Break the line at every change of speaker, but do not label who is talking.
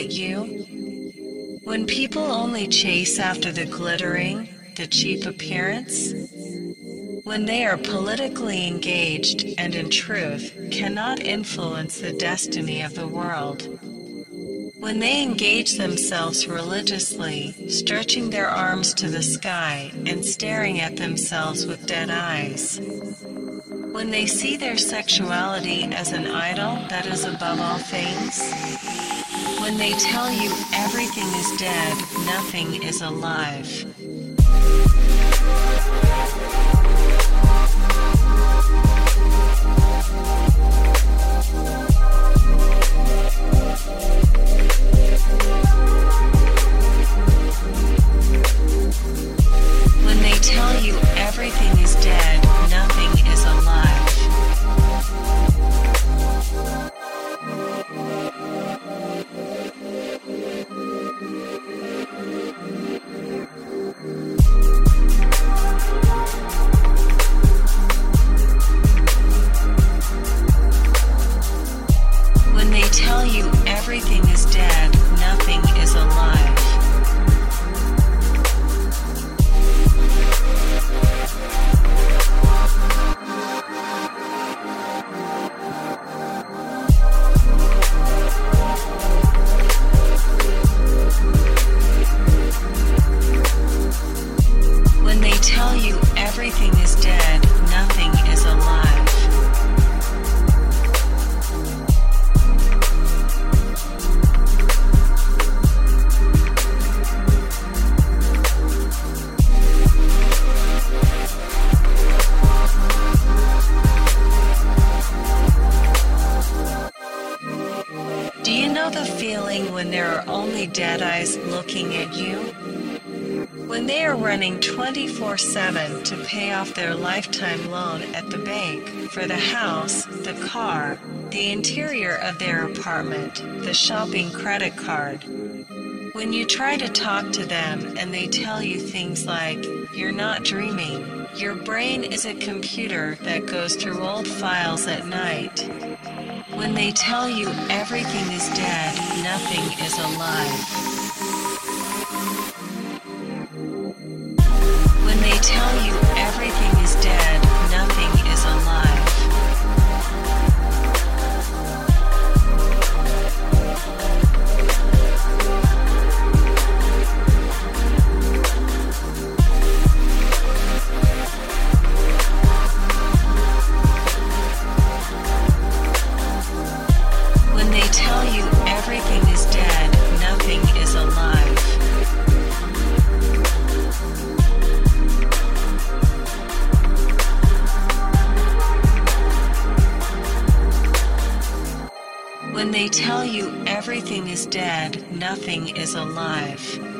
At you? When people only chase after the glittering, the cheap appearance? When they are politically engaged and in truth cannot influence the destiny of the world? When they engage themselves religiously, stretching their arms to the sky and staring at themselves with dead eyes? when they see their sexuality as an idol that is above all things, when they tell you everything is dead, nothing is alive. Only dead eyes looking at you? When they are running 24 7 to pay off their lifetime loan at the bank for the house, the car, the interior of their apartment, the shopping credit card. When you try to talk to them and they tell you things like, you're not dreaming, your brain is a computer that goes through old files at night. When they tell you everything is dead, nothing is alive. Everything is dead, nothing is alive.